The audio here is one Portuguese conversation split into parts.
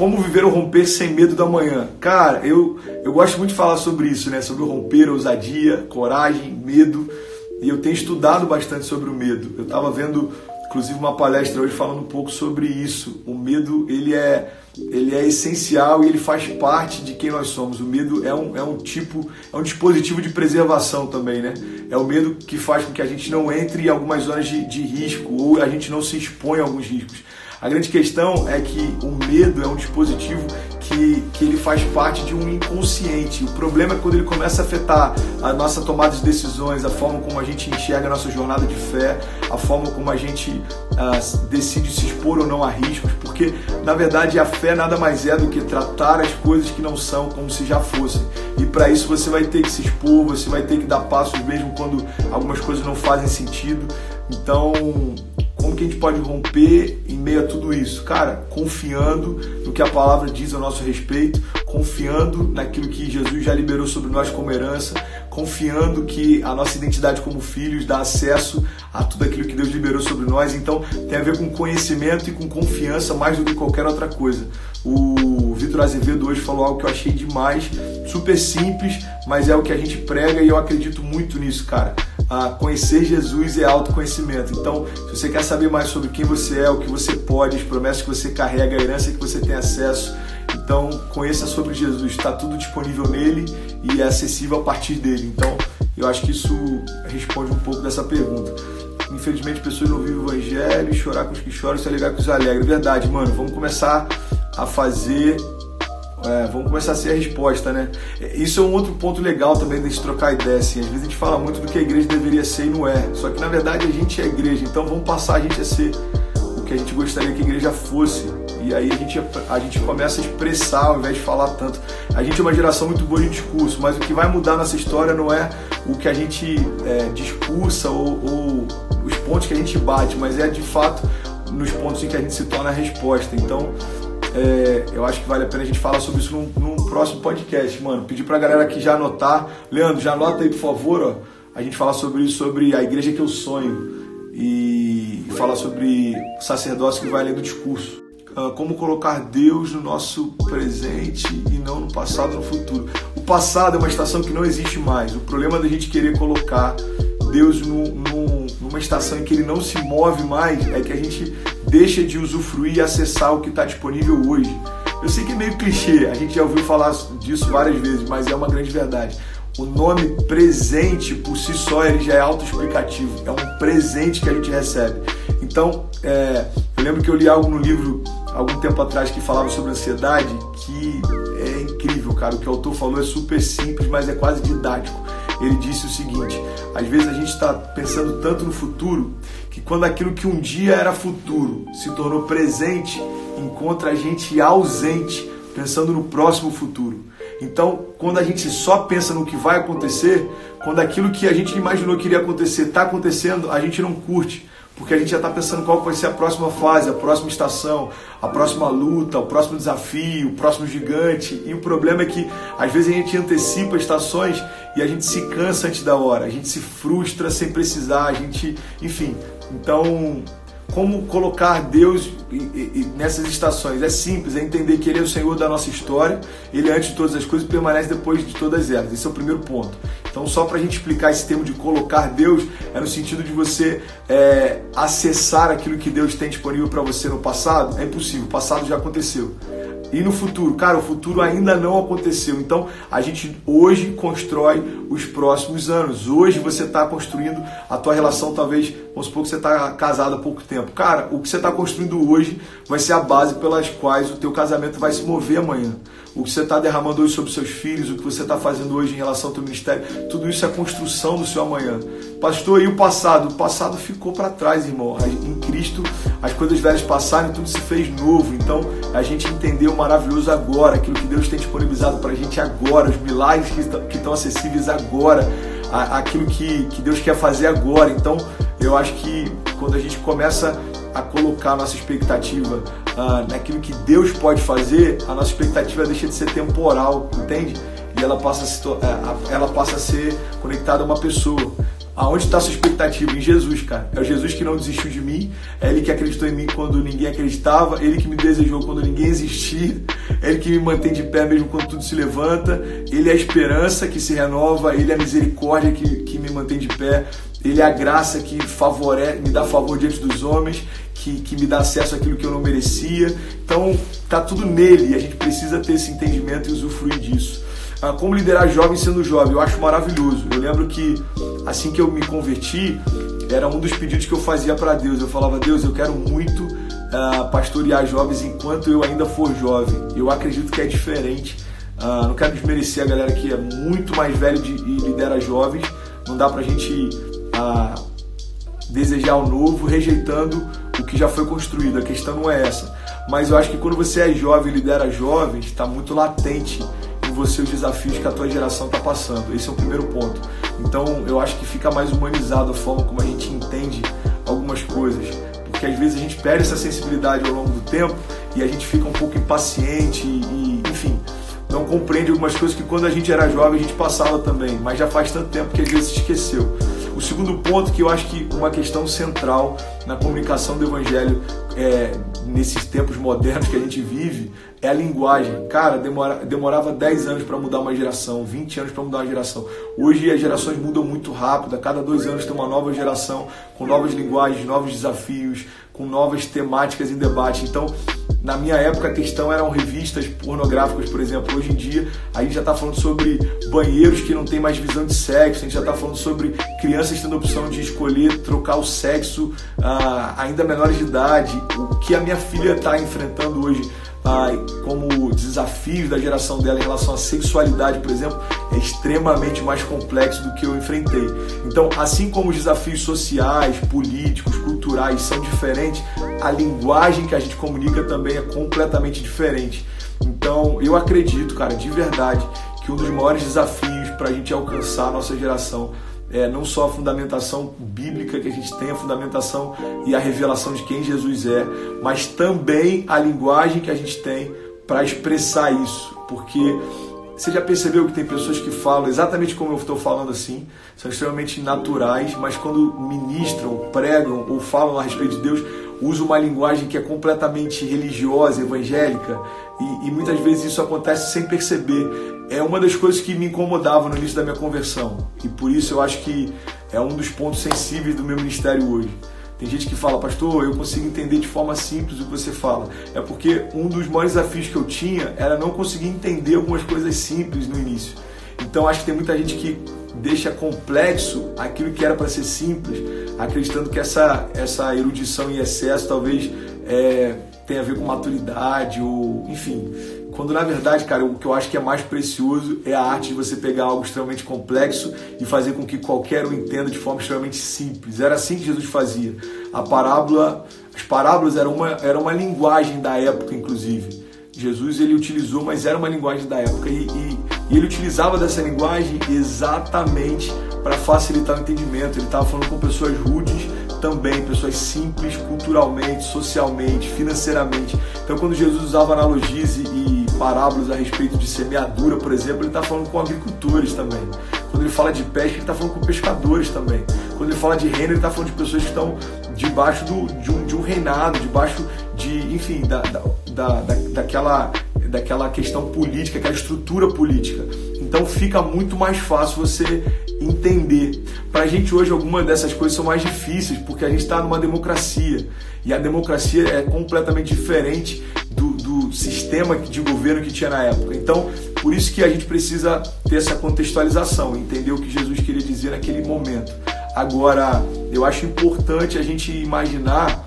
como viver o romper sem medo da manhã. Cara, eu, eu gosto muito de falar sobre isso, né? Sobre o romper, ousadia, coragem, medo. E eu tenho estudado bastante sobre o medo. Eu estava vendo, inclusive, uma palestra hoje falando um pouco sobre isso. O medo, ele é, ele é essencial e ele faz parte de quem nós somos. O medo é um, é um tipo, é um dispositivo de preservação também, né? É o medo que faz com que a gente não entre em algumas zonas de, de risco ou a gente não se expõe a alguns riscos. A grande questão é que o medo é um dispositivo que, que ele faz parte de um inconsciente. O problema é quando ele começa a afetar a nossa tomada de decisões, a forma como a gente enxerga a nossa jornada de fé, a forma como a gente uh, decide se expor ou não a riscos, porque na verdade a fé nada mais é do que tratar as coisas que não são como se já fossem. E para isso você vai ter que se expor, você vai ter que dar passos mesmo quando algumas coisas não fazem sentido. Então, como que a gente pode romper em meio a tudo isso? Cara, confiando no que a palavra diz a nosso respeito, confiando naquilo que Jesus já liberou sobre nós como herança, confiando que a nossa identidade como filhos dá acesso a tudo aquilo que Deus liberou sobre nós. Então, tem a ver com conhecimento e com confiança mais do que qualquer outra coisa. O Vitor Azevedo hoje falou algo que eu achei demais, super simples, mas é o que a gente prega e eu acredito muito nisso, cara a conhecer Jesus é autoconhecimento. Então, se você quer saber mais sobre quem você é, o que você pode, as promessas que você carrega, a herança que você tem acesso, então conheça sobre Jesus. Está tudo disponível nele e é acessível a partir dele. Então, eu acho que isso responde um pouco dessa pergunta. Infelizmente, pessoas não vivem o evangelho, chorar com os que choram, se alegrar com os alegres. Verdade, mano. Vamos começar a fazer é, vamos começar a ser a resposta, né? Isso é um outro ponto legal também de se trocar ideia, assim. Às vezes a gente fala muito do que a igreja deveria ser e não é. Só que na verdade a gente é a igreja, então vamos passar a gente a ser o que a gente gostaria que a igreja fosse. E aí a gente, a gente começa a expressar ao invés de falar tanto. A gente é uma geração muito boa de discurso, mas o que vai mudar nessa história não é o que a gente é, discursa ou, ou os pontos que a gente bate, mas é de fato nos pontos em que a gente se torna a resposta. Então, é, eu acho que vale a pena a gente falar sobre isso num, num, próximo podcast, mano. Pedir pra galera aqui já anotar. Leandro, já anota aí, por favor, ó. A gente falar sobre isso, sobre a igreja que eu sonho. E falar sobre o sacerdócio que vai além do discurso. Uh, como colocar Deus no nosso presente e não no passado no futuro. O passado é uma estação que não existe mais. O problema da gente querer colocar Deus no, no, numa estação em que ele não se move mais é que a gente deixa de usufruir e acessar o que está disponível hoje. Eu sei que é meio clichê, a gente já ouviu falar disso várias vezes, mas é uma grande verdade. O nome presente por si só ele já é autoexplicativo, é um presente que a gente recebe. Então, é, eu lembro que eu li algo no livro algum tempo atrás que falava sobre ansiedade, que é incrível, cara. O que o autor falou é super simples, mas é quase didático. Ele disse o seguinte: às vezes a gente está pensando tanto no futuro que quando aquilo que um dia era futuro se tornou presente, encontra a gente ausente, pensando no próximo futuro. Então, quando a gente só pensa no que vai acontecer, quando aquilo que a gente imaginou que iria acontecer está acontecendo, a gente não curte porque a gente já está pensando qual vai ser a próxima fase, a próxima estação, a próxima luta, o próximo desafio, o próximo gigante. E o problema é que às vezes a gente antecipa estações e a gente se cansa antes da hora, a gente se frustra sem precisar, a gente, enfim. Então, como colocar Deus nessas estações? É simples, é entender que Ele é o Senhor da nossa história, Ele é antes de todas as coisas e permanece depois de todas elas. Esse é o primeiro ponto. Então, só para a gente explicar esse termo de colocar Deus, é no sentido de você é, acessar aquilo que Deus tem disponível para você no passado. É impossível, o passado já aconteceu. E no futuro? Cara, o futuro ainda não aconteceu. Então a gente hoje constrói os próximos anos. Hoje você está construindo a tua relação, talvez, vamos supor que você está casado há pouco tempo. Cara, o que você está construindo hoje vai ser a base pelas quais o teu casamento vai se mover amanhã o que você está derramando hoje sobre seus filhos, o que você está fazendo hoje em relação ao teu ministério, tudo isso é construção do seu amanhã. Pastor, e o passado? O passado ficou para trás, irmão. Em Cristo, as coisas velhas passaram e tudo se fez novo. Então, a gente entendeu o maravilhoso agora, aquilo que Deus tem disponibilizado para a gente agora, os milagres que estão acessíveis agora, aquilo que, que Deus quer fazer agora. Então, eu acho que quando a gente começa a colocar a nossa expectativa ah, naquilo que Deus pode fazer, a nossa expectativa deixa de ser temporal, entende? E ela passa a, se, ela passa a ser conectada a uma pessoa. Aonde está sua expectativa? Em Jesus, cara. É o Jesus que não desistiu de mim, é Ele que acreditou em mim quando ninguém acreditava, Ele que me desejou quando ninguém existia, Ele que me mantém de pé mesmo quando tudo se levanta, Ele é a esperança que se renova, Ele é a misericórdia que, que me mantém de pé, Ele é a graça que favorece, me dá favor diante dos homens, que, que me dá acesso àquilo que eu não merecia. Então, tá tudo nele e a gente precisa ter esse entendimento e usufruir disso. Ah, como liderar jovens sendo jovem, eu acho maravilhoso. Eu lembro que assim que eu me converti, era um dos pedidos que eu fazia para Deus. Eu falava, Deus, eu quero muito uh, pastorear jovens enquanto eu ainda for jovem. Eu acredito que é diferente. Uh, não quero desmerecer a galera que é muito mais velha de, e lidera jovens. Não dá pra gente uh, desejar o novo rejeitando o que já foi construído. A questão não é essa. Mas eu acho que quando você é jovem e lidera jovens, está muito latente em você os desafios que a tua geração está passando. Esse é o primeiro ponto. Então eu acho que fica mais humanizado a forma como a gente entende algumas coisas. Porque às vezes a gente perde essa sensibilidade ao longo do tempo e a gente fica um pouco impaciente e, enfim, não compreende algumas coisas que quando a gente era jovem a gente passava também, mas já faz tanto tempo que às vezes se esqueceu. O segundo ponto que eu acho que uma questão central na comunicação do evangelho é, nesses tempos modernos que a gente vive é a linguagem. Cara, demora, demorava 10 anos para mudar uma geração, 20 anos para mudar uma geração. Hoje as gerações mudam muito rápido, a cada dois anos tem uma nova geração com novas linguagens, novos desafios, com novas temáticas em debate. Então, na minha época a questão eram revistas pornográficas, por exemplo. Hoje em dia a gente já está falando sobre banheiros que não tem mais visão de sexo, a gente já está falando sobre crianças tendo a opção de escolher trocar o sexo uh, ainda menores de idade. O que a minha filha está enfrentando hoje ah, como desafios da geração dela em relação à sexualidade, por exemplo, é extremamente mais complexo do que eu enfrentei. Então, assim como os desafios sociais, políticos, culturais são diferentes, a linguagem que a gente comunica também é completamente diferente. Então, eu acredito, cara, de verdade, que um dos maiores desafios para a gente alcançar a nossa geração é, não só a fundamentação bíblica que a gente tem, a fundamentação e a revelação de quem Jesus é, mas também a linguagem que a gente tem para expressar isso. Porque você já percebeu que tem pessoas que falam exatamente como eu estou falando assim, são extremamente naturais, mas quando ministram, pregam ou falam a respeito de Deus, usam uma linguagem que é completamente religiosa, evangélica, e, e muitas vezes isso acontece sem perceber é uma das coisas que me incomodava no início da minha conversão. E por isso eu acho que é um dos pontos sensíveis do meu ministério hoje. Tem gente que fala, pastor, eu consigo entender de forma simples o que você fala. É porque um dos maiores desafios que eu tinha era não conseguir entender algumas coisas simples no início. Então acho que tem muita gente que deixa complexo aquilo que era para ser simples, acreditando que essa, essa erudição em excesso talvez é, tenha a ver com maturidade ou enfim quando na verdade, cara, o que eu acho que é mais precioso é a arte de você pegar algo extremamente complexo e fazer com que qualquer um entenda de forma extremamente simples. Era assim que Jesus fazia. A parábola, as parábolas eram uma, era uma linguagem da época, inclusive. Jesus ele utilizou, mas era uma linguagem da época e, e, e ele utilizava dessa linguagem exatamente para facilitar o entendimento. Ele estava falando com pessoas rudes também, pessoas simples culturalmente, socialmente, financeiramente. Então, quando Jesus usava analogias e parábolas a respeito de semeadura, por exemplo, ele está falando com agricultores também. Quando ele fala de pesca, ele está falando com pescadores também. Quando ele fala de reino, ele está falando de pessoas que estão debaixo do, de, um, de um reinado, debaixo de, enfim, da, da, da, daquela, daquela questão política, aquela estrutura política. Então fica muito mais fácil você entender. Para a gente hoje algumas dessas coisas são mais difíceis porque a gente está numa democracia e a democracia é completamente diferente do sistema de governo que tinha na época. Então, por isso que a gente precisa ter essa contextualização, entender o que Jesus queria dizer naquele momento. Agora, eu acho importante a gente imaginar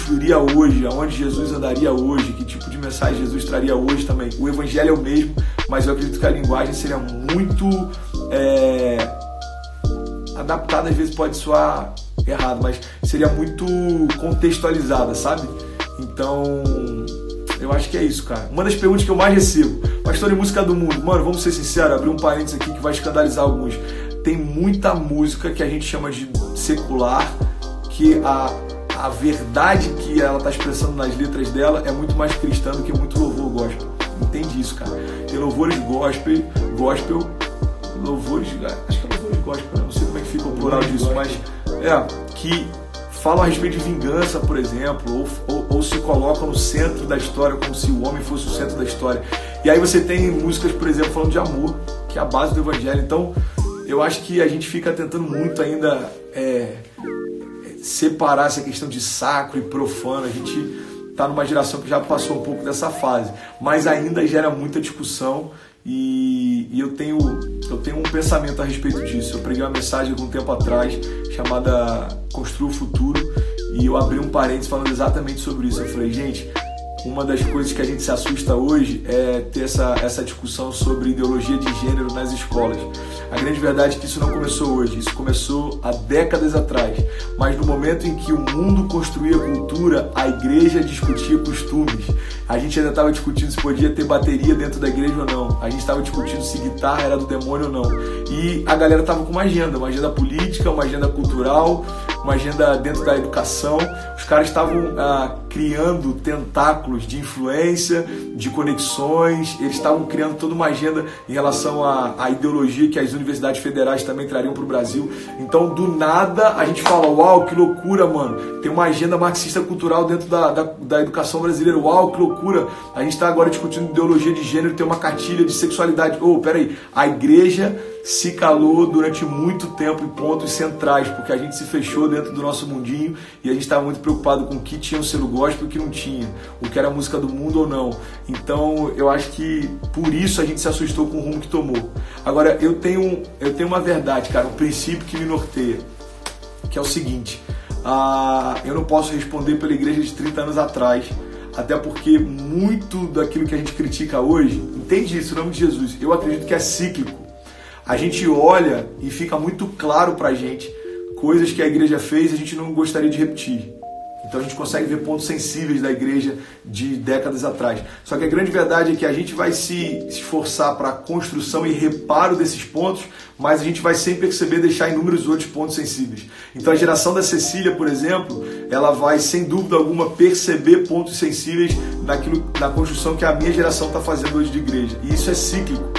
fluiria hoje, aonde Jesus andaria hoje, que tipo de mensagem Jesus traria hoje também. O evangelho é o mesmo, mas eu acredito que a linguagem seria muito é, adaptada, às vezes pode soar errado, mas seria muito contextualizada, sabe? Então, eu acho que é isso, cara. Uma das perguntas que eu mais recebo, pastor e música do mundo, mano, vamos ser sinceros, abrir um parênteses aqui que vai escandalizar alguns. Tem muita música que a gente chama de secular, que a, a verdade que ela está expressando nas letras dela é muito mais cristã do que muito louvor gospel. Entende isso, cara? Tem louvores gospel, gospel, louvores, acho que é louvores gospel, não sei como é que fica o plural disso, mas é, que falam a respeito de vingança, por exemplo, ou, ou, ou, se colocam no centro da história, como se o homem fosse o centro da história. E aí você tem músicas, por exemplo, falando de amor, que é a base do evangelho. Então, eu acho que a gente fica tentando muito ainda é, separar essa questão de sacro e profano. A gente está numa geração que já passou um pouco dessa fase, mas ainda gera muita discussão e, e, eu, tenho, eu tenho um pensamento a respeito disso. Eu preguei uma mensagem algum tempo atrás chamada Construa o Futuro e eu abri um parênteses falando exatamente sobre isso. Eu falei, gente, uma das coisas que a gente se assusta hoje é ter essa, essa discussão sobre ideologia de gênero nas escolas. A grande verdade é que isso não começou hoje, isso começou há décadas atrás. Mas no momento em que o mundo construía cultura, a igreja discutia costumes. A gente ainda estava discutindo se podia ter bateria dentro da igreja ou não. A gente estava discutindo se guitarra era do demônio ou não. E a galera estava com uma agenda, uma agenda política, uma agenda cultural, uma agenda dentro da educação. Os caras estavam ah, criando tentáculos de influência, de conexões, eles estavam criando toda uma agenda em relação à, à ideologia que as universidades federais também trariam para o Brasil. Então, do nada, a gente fala: Uau, que loucura, mano! Tem uma agenda marxista cultural dentro da, da, da educação brasileira. Uau, que loucura! A gente está agora discutindo ideologia de gênero, tem uma cartilha de sexualidade. Oh, peraí, a igreja se calou durante muito tempo em pontos centrais, porque a gente se fechou dentro do nosso mundinho e a gente estava muito preocupado com o que tinha o selo gospel e o que não tinha, o que era música do mundo ou não. Então eu acho que por isso a gente se assustou com o rumo que tomou. Agora eu tenho, eu tenho uma verdade, cara, um princípio que me norteia, que é o seguinte: ah, eu não posso responder pela igreja de 30 anos atrás. Até porque muito daquilo que a gente critica hoje, entende isso, em nome de Jesus, eu acredito que é cíclico a gente olha e fica muito claro para a gente coisas que a igreja fez a gente não gostaria de repetir. Então a gente consegue ver pontos sensíveis da igreja de décadas atrás. Só que a grande verdade é que a gente vai se esforçar para a construção e reparo desses pontos, mas a gente vai sem perceber deixar inúmeros outros pontos sensíveis. Então a geração da Cecília, por exemplo, ela vai sem dúvida alguma perceber pontos sensíveis naquilo, na construção que a minha geração está fazendo hoje de igreja. E isso é cíclico.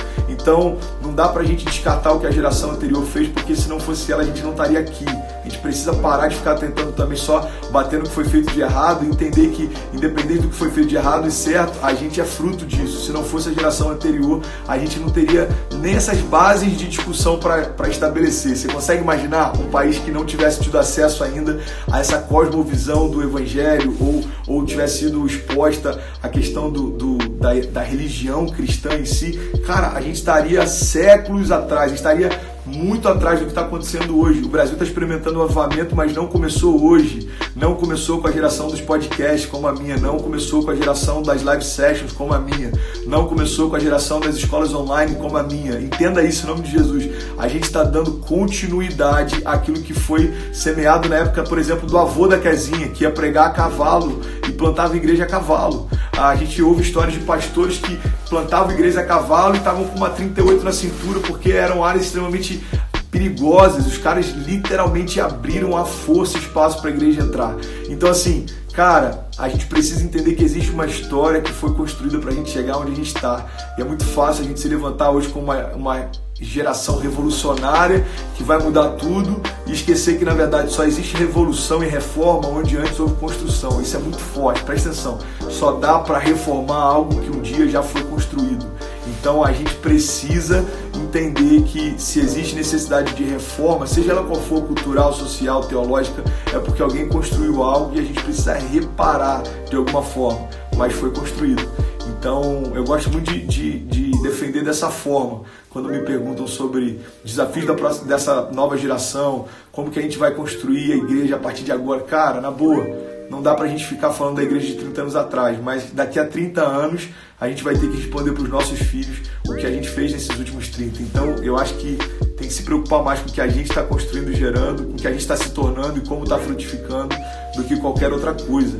Então, não dá pra gente descartar o que a geração anterior fez, porque se não fosse ela, a gente não estaria aqui. A gente precisa parar de ficar tentando também só bater no que foi feito de errado entender que, independente do que foi feito de errado e certo, a gente é fruto disso. Se não fosse a geração anterior, a gente não teria nem essas bases de discussão para estabelecer. Você consegue imaginar um país que não tivesse tido acesso ainda a essa cosmovisão do evangelho ou, ou tivesse sido exposta à questão do, do da, da religião cristã em si? Cara, a gente estaria séculos atrás, estaria muito atrás do que está acontecendo hoje. O Brasil está experimentando um avivamento, mas não começou hoje. Não começou com a geração dos podcasts como a minha, não começou com a geração das live sessions como a minha, não começou com a geração das escolas online como a minha. Entenda isso em nome de Jesus. A gente está dando continuidade àquilo que foi semeado na época, por exemplo, do avô da Quezinha, que ia pregar a cavalo e plantava igreja a cavalo. A gente ouve histórias de pastores que plantavam igreja a cavalo e estavam com uma 38 na cintura porque eram áreas extremamente perigosas. Os caras literalmente abriram a força espaço para a igreja entrar. Então, assim, cara, a gente precisa entender que existe uma história que foi construída para a gente chegar onde a gente está. E é muito fácil a gente se levantar hoje com uma, uma geração revolucionária que vai mudar tudo e esquecer que na verdade só existe revolução e reforma onde antes houve construção. Isso é muito forte, presta atenção. Só dá para reformar algo que um dia já foi construído. Então a gente precisa entender que se existe necessidade de reforma, seja ela qual for cultural, social, teológica, é porque alguém construiu algo e a gente precisa reparar de alguma forma, mas foi construído. Então eu gosto muito de, de, de defender dessa forma, quando me perguntam sobre desafios da próxima, dessa nova geração, como que a gente vai construir a igreja a partir de agora. Cara, na boa, não dá pra gente ficar falando da igreja de 30 anos atrás, mas daqui a 30 anos a gente vai ter que responder para os nossos filhos o que a gente fez nesses últimos 30. Então eu acho que tem que se preocupar mais com o que a gente está construindo e gerando, com o que a gente está se tornando e como está frutificando, do que qualquer outra coisa.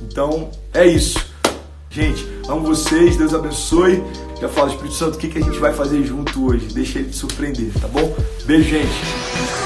Então é isso. Gente, amo vocês, Deus abençoe. Já falo, Espírito Santo, o que, que a gente vai fazer junto hoje? Deixa ele te surpreender, tá bom? Beijo, gente.